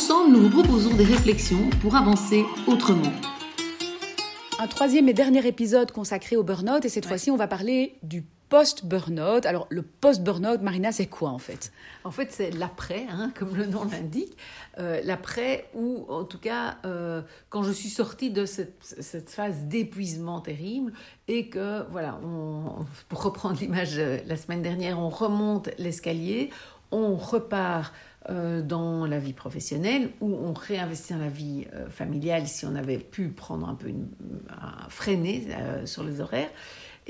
Ensemble, nous vous proposons des réflexions pour avancer autrement. Un troisième et dernier épisode consacré au burn-out et cette fois-ci on va parler du post-burnout. Alors, le post-burnout, Marina, c'est quoi en fait? En fait, c'est l'après, hein, comme le nom l'indique. Euh, l'après, ou en tout cas, euh, quand je suis sortie de cette, cette phase d'épuisement terrible et que, voilà, on, pour reprendre l'image euh, la semaine dernière, on remonte l'escalier, on repart dans la vie professionnelle ou on réinvestit dans la vie familiale si on avait pu prendre un peu une, freiner sur les horaires.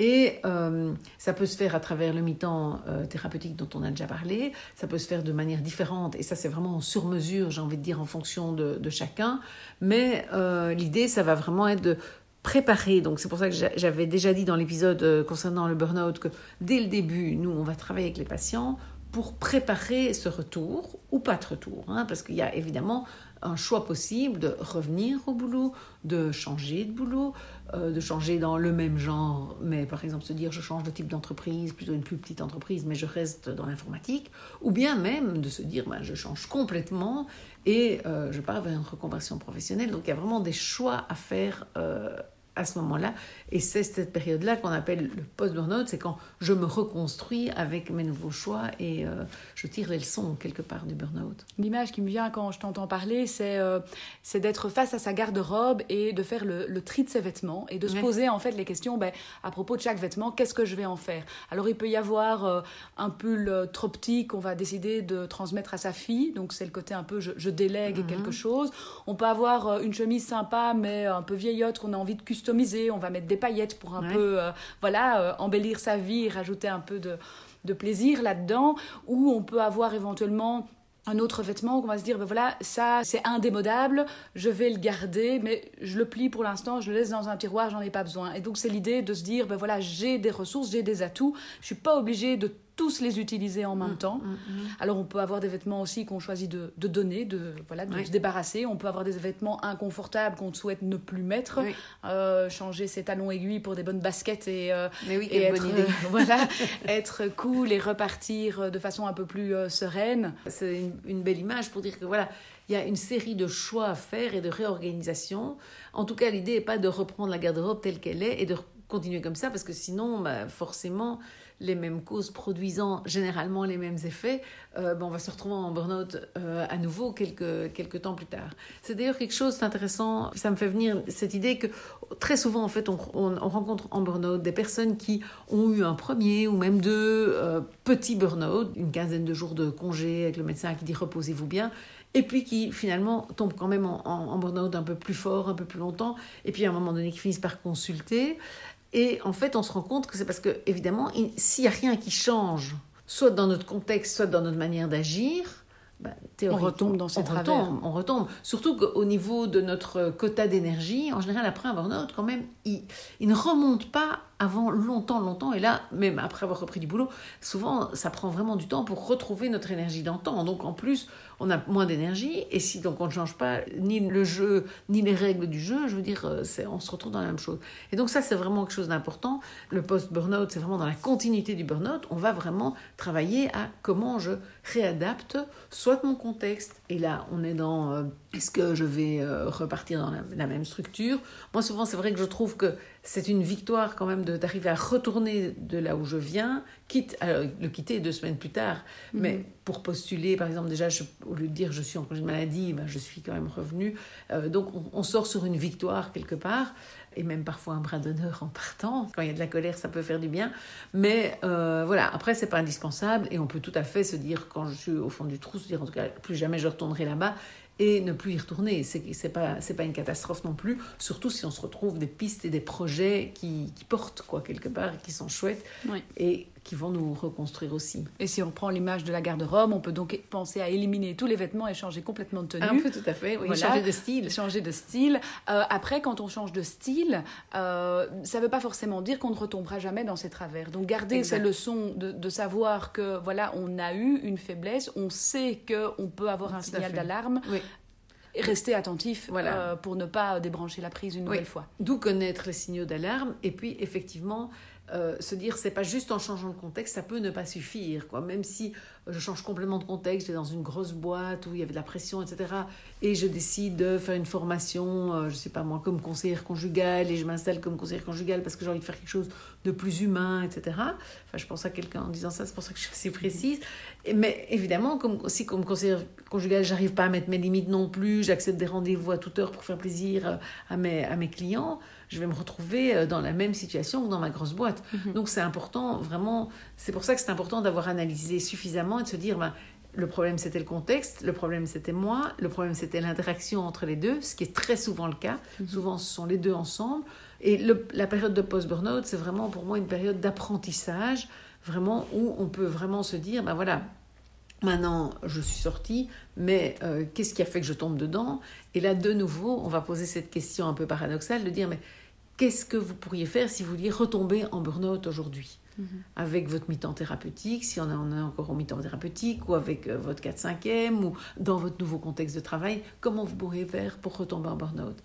Et euh, ça peut se faire à travers le mi-temps euh, thérapeutique dont on a déjà parlé, ça peut se faire de manière différente, et ça c'est vraiment sur mesure, j'ai envie de dire, en fonction de, chacun. Mais euh, l'idée, ça va vraiment être de préparer. Donc c'est pour ça que j'avais déjà dit dans l'épisode concernant le burn-out que dès le début, nous, on va travailler avec les patients pour préparer ce retour ou pas de retour. Hein, parce qu'il y a évidemment un choix possible de revenir au boulot, de changer de boulot, euh, de changer dans le même genre, mais par exemple se dire je change de type d'entreprise, plutôt une plus petite entreprise, mais je reste dans l'informatique, ou bien même de se dire ben, je change complètement et euh, je pars vers une reconversion professionnelle. Donc il y a vraiment des choix à faire euh, à ce moment-là. Et c'est cette période-là qu'on appelle le post-burnout, c'est quand je me reconstruis avec mes nouveaux choix et euh, je tire les leçons quelque part du burnout. L'image qui me vient quand je t'entends parler, c'est euh, d'être face à sa garde-robe et de faire le, le, tri de ses vêtements et de se poser en fait les questions ben, à propos de chaque vêtement, qu'est-ce que je vais en faire? Alors il peut y avoir euh, un pull trop petit qu'on va décider de transmettre à sa fille, donc c'est le côté un peu je, je délègue mhm. quelque chose. On peut avoir une chemise sympa mais un peu vieillotte qu'on a envie de customiser, on va mettre des paillettes pour un peu euh, voilà, euh, embellir sa vie, rajouter un peu de, de plaisir là-dedans, ou on peut avoir éventuellement un autre vêtement qu'on va se dire ben voilà ça c'est indémodable je vais le garder mais je le plie pour l'instant je le laisse dans un tiroir j'en ai pas besoin. Et donc c'est l'idée de se dire ben voilà j'ai des ressources j'ai des atouts je suis pas obligée de tous les utiliser en même mm, temps. Mm, mm. Alors on peut avoir des vêtements aussi qu'on choisit de, donner, de, voilà, de se débarrasser. On peut avoir des vêtements inconfortables qu'on souhaite ne plus mettre, euh, changer ses talons aiguilles pour des bonnes baskets et, euh, être, bonne idée. voilà, être cool et repartir de façon un peu plus euh, sereine. C'est une, une, belle image pour dire que voilà, il y a une série de choix à faire et de réorganisation. En tout cas, l'idée n'est pas de reprendre la garde-robe telle qu'elle est et de continuer comme ça parce que sinon, bah, forcément, les mêmes causes produisant généralement les mêmes effets, euh, ben, on va se retrouver en burn-out euh, à nouveau quelques, temps plus tard. C'est d'ailleurs quelque chose d'intéressant, ça me fait venir cette idée que très souvent en fait on, rencontre en burn-out des personnes qui ont eu un premier ou même deux euh, petits burn-out, une quinzaine de jours de congé avec le médecin qui dit reposez-vous bien, et puis qui finalement tombent quand même en, en burn-out un peu plus fort, un peu plus longtemps, et puis à un moment donné qui finissent par consulter. Et en fait, on se rend compte que c'est parce que, évidemment, s'il n'y a rien qui change, soit dans notre contexte, soit dans notre manière d'agir, bah, on retombe dans ces on Retombe, on retombe. Surtout qu'au niveau de notre quota d'énergie, en général, après un burn-out, quand même, il, il, ne remonte pas avant longtemps, longtemps. Et là, même après avoir repris du boulot, souvent, ça prend vraiment du temps pour retrouver notre énergie d'antan. Donc, en plus, on a moins d'énergie. Et si donc on ne change pas ni le jeu, ni les règles du jeu, je veux dire, euh, on se retrouve dans la même chose. Et donc, ça, c'est vraiment quelque chose d'important. Le post-burnout, c'est vraiment dans la continuité du burnout. On va vraiment travailler à comment je réadapte soit mon contexte, et là, on est dans euh, est-ce que je vais euh, repartir dans la, même structure Moi, souvent, c'est vrai que je trouve que c'est une victoire quand même d'arriver à retourner de là où je viens, quitte à le quitter deux semaines plus tard. Mhm. Mais pour postuler, par exemple, déjà, au lieu de dire je suis en congé de maladie, ben, je suis quand même revenu. Euh, donc, on, sort sur une victoire quelque part, et même parfois un bras d'honneur en partant. Quand il y a de la colère, ça peut faire du bien. Mais euh, voilà, après, c'est pas indispensable, et on peut tout à fait se dire, quand je suis au fond du trou, se dire en tout cas, plus jamais je retournerai là-bas et ne plus y retourner. C'est n'est pas, pas une catastrophe non plus, surtout si on se retrouve des pistes et des projets qui, qui portent quoi quelque part, qui sont chouettes. Et qui vont nous reconstruire aussi. Et si on prend l'image de la garde-robe, on peut donc penser à éliminer tous les vêtements et changer complètement de tenue. Un peu tout à fait, oui, changer de style. Changer de style. Euh, après, quand on change de style, euh, ça ne veut pas forcément dire qu'on ne retombera jamais dans ses travers. Donc garder ces leçons de, de, savoir que voilà, on a eu une faiblesse, on sait qu'on peut avoir un signal d'alarme. Oui et rester attentif voilà. Euh, pour ne pas débrancher la prise une nouvelle fois. D'où connaître les signaux d'alarme et puis effectivement euh, se dire c'est pas juste en changeant le contexte, ça peut ne pas suffire. Quoi. Même si je change complètement de contexte, j'étais dans une grosse boîte où il y avait de la pression, etc. Et je décide de faire une formation, euh, je sais pas moi, comme conseillère conjugale, et je m'installe comme conseillère conjugale parce que j'ai envie de faire quelque chose de plus humain, etc. Enfin, je pense à quelqu'un en disant ça, c'est pour ça que je suis assez précise. mais évidemment, comme, aussi comme conseillère conjugale, j'arrive pas à mettre mes limites non plus, j'accepte des rendez-vous à toute heure pour faire plaisir euh, à mes, à mes clients je vais me retrouver euh, dans la même situation que dans ma grosse boîte. Mhm. Donc c'est important, vraiment, c'est pour ça que c'est important d'avoir analysé suffisamment et de se dire, ben, le problème c'était le contexte, le problème c'était moi, le problème c'était l'interaction entre les deux, ce qui est très souvent le cas. Mhm. Souvent ce sont les deux ensemble. Et la période de post-burnout, c'est vraiment pour moi une période d'apprentissage, vraiment où on peut vraiment se dire, ben voilà, Maintenant, je suis sortie, mais euh, qu'est-ce qui a fait que je tombe dedans? Et là, de nouveau, on va poser cette question un peu paradoxale de dire, mais qu'est-ce que vous pourriez faire si vous vouliez retomber en burn-out aujourd'hui mhm. avec votre mi-temps thérapeutique, si on en a encore au mi-temps thérapeutique, ou avec euh, votre 4-5e, ou dans votre nouveau contexte de travail, comment vous pourriez faire pour retomber en burn-out?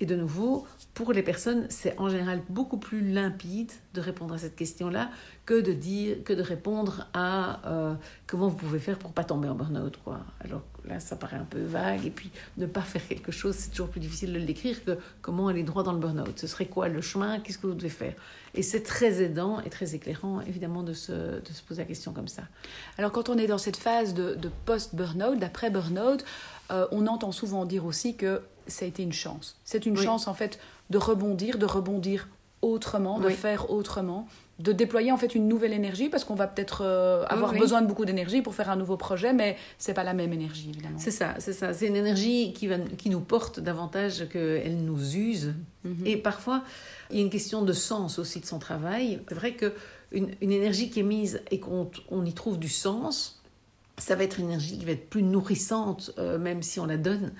Et de nouveau, pour les personnes, c'est en général beaucoup plus limpide de répondre à cette question-là que de dire, que de répondre à euh, comment vous pouvez faire pour pas tomber en burn-out, quoi. Alors là, ça paraît un peu vague, et puis ne pas faire quelque chose, c'est toujours plus difficile de le décrire que comment aller droit dans le burn-out. Ce serait quoi le chemin? Qu'est-ce que vous devez faire? Et c'est très aidant et très éclairant, évidemment, de se, de se poser la question comme ça. Alors quand on est dans cette phase de, de post-burn-out, d'après burn-out, euh, on entend souvent dire aussi que ça a été une chance. C'est une chance, en fait, de rebondir, de rebondir autrement, de faire autrement de déployer en fait une nouvelle énergie parce qu'on va peut-être euh, avoir besoin de beaucoup d'énergie pour faire un nouveau projet mais c'est pas la même énergie évidemment. C'est ça, c'est ça, c'est une énergie qui va qui nous porte davantage qu'elle nous use mhm. et parfois il y a une question de sens aussi de son travail. C'est vrai que une, énergie qui est mise et qu'on on y trouve du sens, ça va être une énergie qui va être plus nourrissante euh, même si on la donne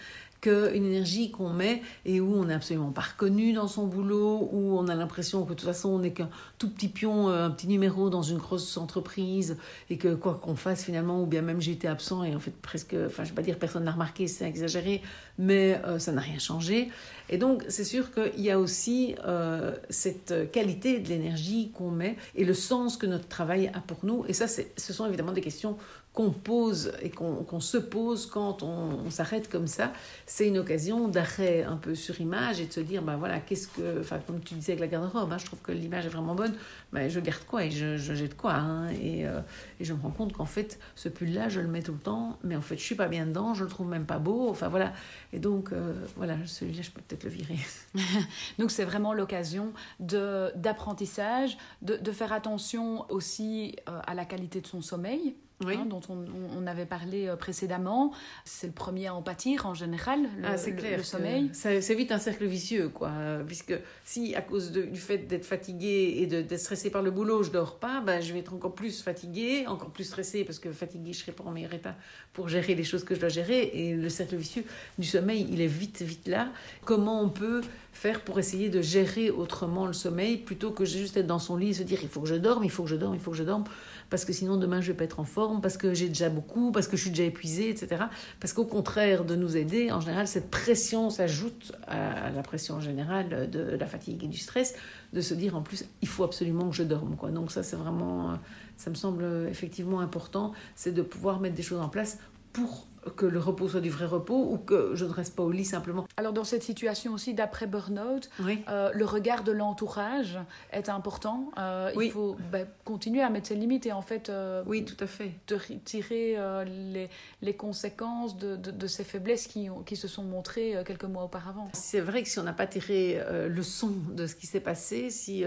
qu'une énergie qu'on met et où on n'est absolument pas reconnu dans son boulot, où on a l'impression que de toute façon on n'est qu'un tout petit pion, euh, un petit numéro dans une grosse entreprise et que quoi qu'on fasse finalement, ou bien même j'ai été absent et en fait presque, enfin je vais pas dire personne n'a remarqué, c'est exagéré, mais euh, ça n'a rien changé. Et donc c'est sûr qu'il y a aussi euh, cette qualité de l'énergie qu'on met et le sens que notre travail a pour nous. Et ça, ce sont évidemment des questions qu'on pose et qu'on se pose quand on, s'arrête comme ça, c'est une occasion d'arrêt un peu sur image et de se dire, ben voilà, qu'est-ce que, enfin comme tu disais avec la garde-robe, hein, je trouve que l'image est vraiment bonne, ben je garde quoi et je, jette quoi hein, et, euh, et, je me rends compte qu'en fait, ce pull-là, je le mets tout le temps, mais en fait, je suis pas bien dedans, je le trouve même pas beau, enfin voilà. Et donc, euh, voilà, celui-là, je peux peut-être le virer. donc c'est vraiment l'occasion d'apprentissage, de, de, faire attention aussi euh, à la qualité de son sommeil, Hein, dont on, avait parlé euh, précédemment. C'est le premier à en pâtir en général, le, ah, clair le sommeil. C'est vite un cercle vicieux, quoi. Puisque si, à cause du fait d'être fatigué et d'être stressé par le boulot, je dors pas, ben, je vais être encore plus fatigué, encore plus stressé, parce que fatigué, je serai pas en meilleur état pour gérer les choses que je dois gérer. Et le cercle vicieux du sommeil, il est vite, vite là. Comment on peut faire pour essayer de gérer autrement le sommeil plutôt que juste être dans son lit et se dire il faut que je dorme, il faut que je dorme, il faut que je dorme parce que sinon demain je vais pas être en forme, parce que j'ai déjà beaucoup, parce que je suis déjà épuisée, etc. Parce qu'au contraire de nous aider, en général, cette pression s'ajoute à la pression générale de la fatigue et du stress, de se dire en plus, il faut absolument que je dorme. Quoi. Donc ça, c'est vraiment, ça me semble effectivement important, c'est de pouvoir mettre des choses en place pour que le repos soit du vrai repos ou que je ne reste pas au lit simplement. Alors dans cette situation aussi d'après burn-out, euh, le regard de l'entourage est important. Euh, il faut bah, continuer à mettre ses limites et en fait euh, oui, tout à fait. de tirer les, les, conséquences de, de, ces faiblesses qui, qui se sont montrées quelques mois auparavant. C'est vrai que si on n'a pas tiré le son de ce qui s'est passé, si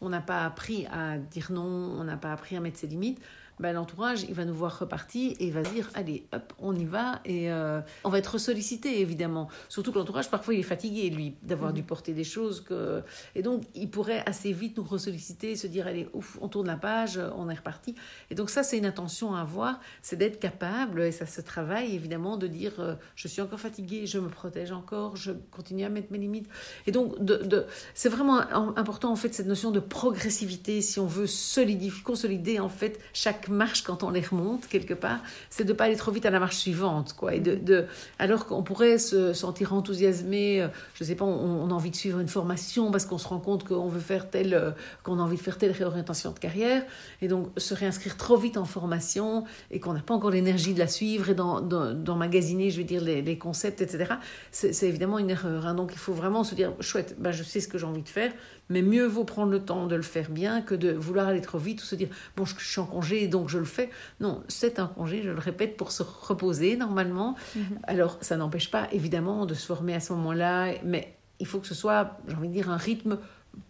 on n'a pas appris à dire non, on n'a pas appris à mettre ses limites, ben, l'entourage, il va nous voir reparti et il va dire allez, hop, on y va et euh, on va être sollicité évidemment. Surtout que l'entourage, parfois, il est fatigué lui d'avoir dû porter des choses que et donc il pourrait assez vite nous ressolliciter, se dire allez, ouf, on tourne la page, on est reparti. Et donc ça, c'est une intention à avoir, c'est d'être capable et ça se travaille évidemment de dire euh, je suis encore fatigué, je me protège encore, je continue à mettre mes limites. Et donc de, de c'est vraiment important en fait cette notion de progressivité si on veut solidifier, consolider en fait chaque marche quand on les remonte quelque part, c'est de pas aller trop vite à la marche suivante quoi. Et de, alors qu'on pourrait se sentir enthousiasmé, euh, je sais pas, on, a envie de suivre une formation parce qu'on se rend compte qu'on veut faire telle, euh, qu'on a envie de faire telle réorientation de carrière, et donc se réinscrire trop vite en formation et qu'on n'a pas encore l'énergie de la suivre et d'emmagasiner, je veux dire, les, les concepts, etc. C'est évidemment une erreur. Hein. Donc il faut vraiment se dire, chouette, ben, je sais ce que j'ai envie de faire, mais mieux vaut prendre le temps de le faire bien que de vouloir aller trop vite ou se dire bon je, suis en congé donc je le fais. Non, c'est un congé, je le répète, pour se reposer normalement. Mhm. Alors ça n'empêche pas évidemment de se former à ce moment-là, mais il faut que ce soit, j'ai envie de dire, un rythme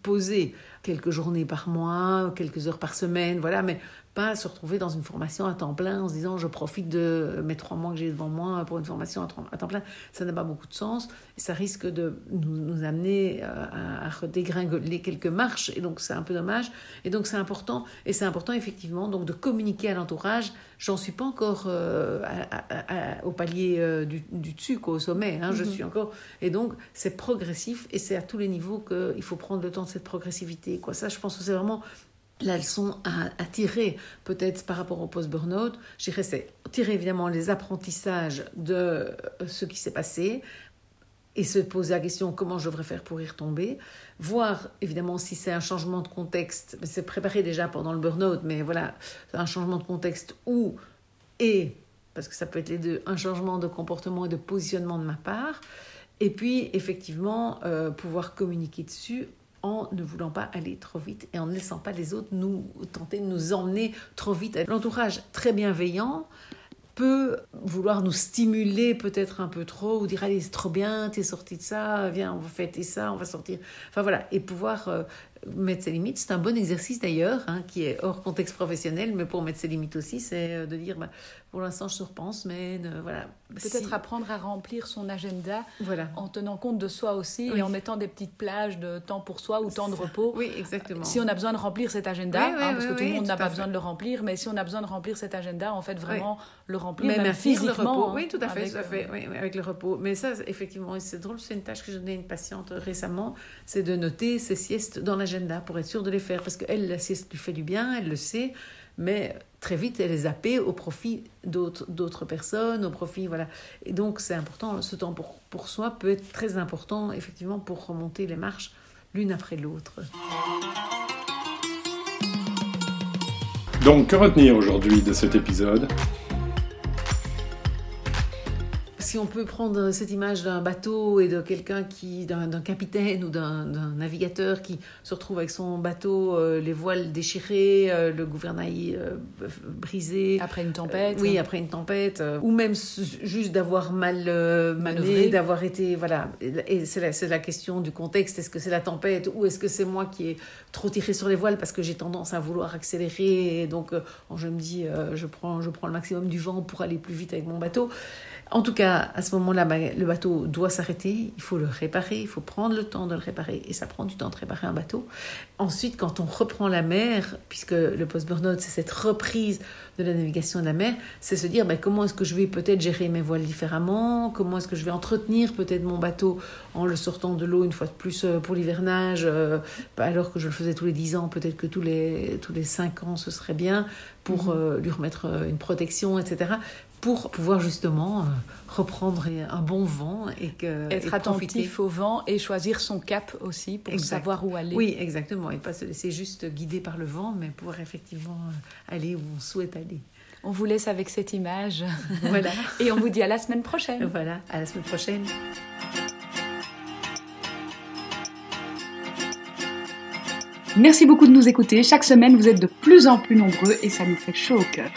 posé, quelques journées par mois, quelques heures par semaine, voilà, mais pas se retrouver dans une formation à temps plein en se disant je profite de mes trois mois que j'ai devant moi pour une formation à temps plein. Ça n'a pas beaucoup de sens et ça risque de nous, amener euh, à, à redégringoler quelques marches et donc c'est un peu dommage. Et donc c'est important et c'est important effectivement donc de communiquer à l'entourage. J'en suis pas encore euh, au palier euh, du, dessus, au sommet. Hein, Je mm-hmm. suis encore et donc c'est progressif et c'est à tous les niveaux qu'il faut prendre le temps de cette progressivité. Quoi. Ça, je pense que c'est vraiment la leçon à, tirer, peut-être par rapport au post-burnout, je dirais, c'est tirer évidemment les apprentissages de euh, ce qui s'est passé et se poser la question comment je devrais faire pour y retomber. Voir évidemment si c'est un changement de contexte, c'est préparé déjà pendant le burn-out, mais voilà, un changement de contexte ou et, parce que ça peut être les deux, un changement de comportement et de positionnement de ma part. Et puis, effectivement, euh, pouvoir communiquer dessus en ne voulant pas aller trop vite et en ne laissant pas les autres nous tenter de nous emmener trop vite. L'entourage très bienveillant peut vouloir nous stimuler peut-être un peu trop ou dire allez c'est trop bien t'es sorti de ça viens on va fêter ça on va sortir enfin voilà et pouvoir euh, mettre ses limites c'est un bon exercice d'ailleurs hein, qui est hors contexte professionnel mais pour mettre ses limites aussi c'est euh, de dire bah, pour l'instant, je repense, mais voilà. Peut-être apprendre à remplir son agenda voilà. en tenant compte de soi aussi et en mettant des petites plages de temps pour soi ou temps de repos. Oui, exactement. Si on a besoin de remplir cet agenda, hein, parce que tout le monde n'a pas besoin de le remplir, mais si on a besoin de remplir cet agenda, en fait, vraiment le remplir, mais même physiquement. Le repos. Oui, tout à fait, avec, tout à fait. Euh, avec le repos. Mais ça, effectivement, c'est drôle, c'est une tâche que je donnais à une patiente récemment, c'est de noter ses siestes dans l'agenda pour être sûre de les faire, parce qu'elle, la sieste lui fait du bien, elle le sait mais très vite elle est zappée au profit d'autres personnes, au profit, voilà. Et donc c'est important, ce temps pour, pour soi peut être très important, effectivement, pour remonter les marches l'une après l'autre. Donc, que retenir aujourd'hui de cet épisode? Si on peut prendre cette image d'un bateau et de quelqu'un qui, d'un capitaine ou d'un navigateur qui se retrouve avec son bateau, euh, les voiles déchirées, euh, le gouvernail euh, brisé. Après une tempête. oui, après une tempête. ou même juste d'avoir mal manœuvré, d'avoir été. Voilà. Et c'est la, la, question du contexte. Est-ce que c'est la tempête ou est-ce que c'est moi qui ai trop tiré sur les voiles parce que j'ai tendance à vouloir accélérer et donc je me dis, je, prends, je prends le maximum du vent pour aller plus vite avec mon bateau. En tout cas, à ce moment-là, bah, le bateau doit s'arrêter, il faut le réparer, il faut prendre le temps de le réparer, et ça prend du temps de réparer un bateau. Ensuite, quand on reprend la mer, puisque le post-burnout, c'est cette reprise de la navigation de la mer, c'est se dire bah, comment est-ce que je vais peut-être gérer mes voiles différemment, comment est-ce que je vais entretenir peut-être mon bateau en le sortant de l'eau une fois de plus euh, pour l'hivernage, euh, alors que je le faisais tous les 10 ans, peut-être que tous les, tous les 5 ans, ce serait bien pour mhm. euh, lui remettre une protection, etc pour pouvoir justement euh, reprendre un bon vent et que être attentif au vent et choisir son cap aussi pour savoir où aller. Oui, exactement, et pas se laisser juste guider par le vent, mais pouvoir effectivement euh, aller où on souhaite aller. On vous laisse avec cette image. Voilà. et on vous dit à la semaine prochaine. Voilà, à la semaine prochaine. Merci beaucoup de nous écouter. Chaque semaine, vous êtes de plus en plus nombreux et ça nous fait chaud au cœur.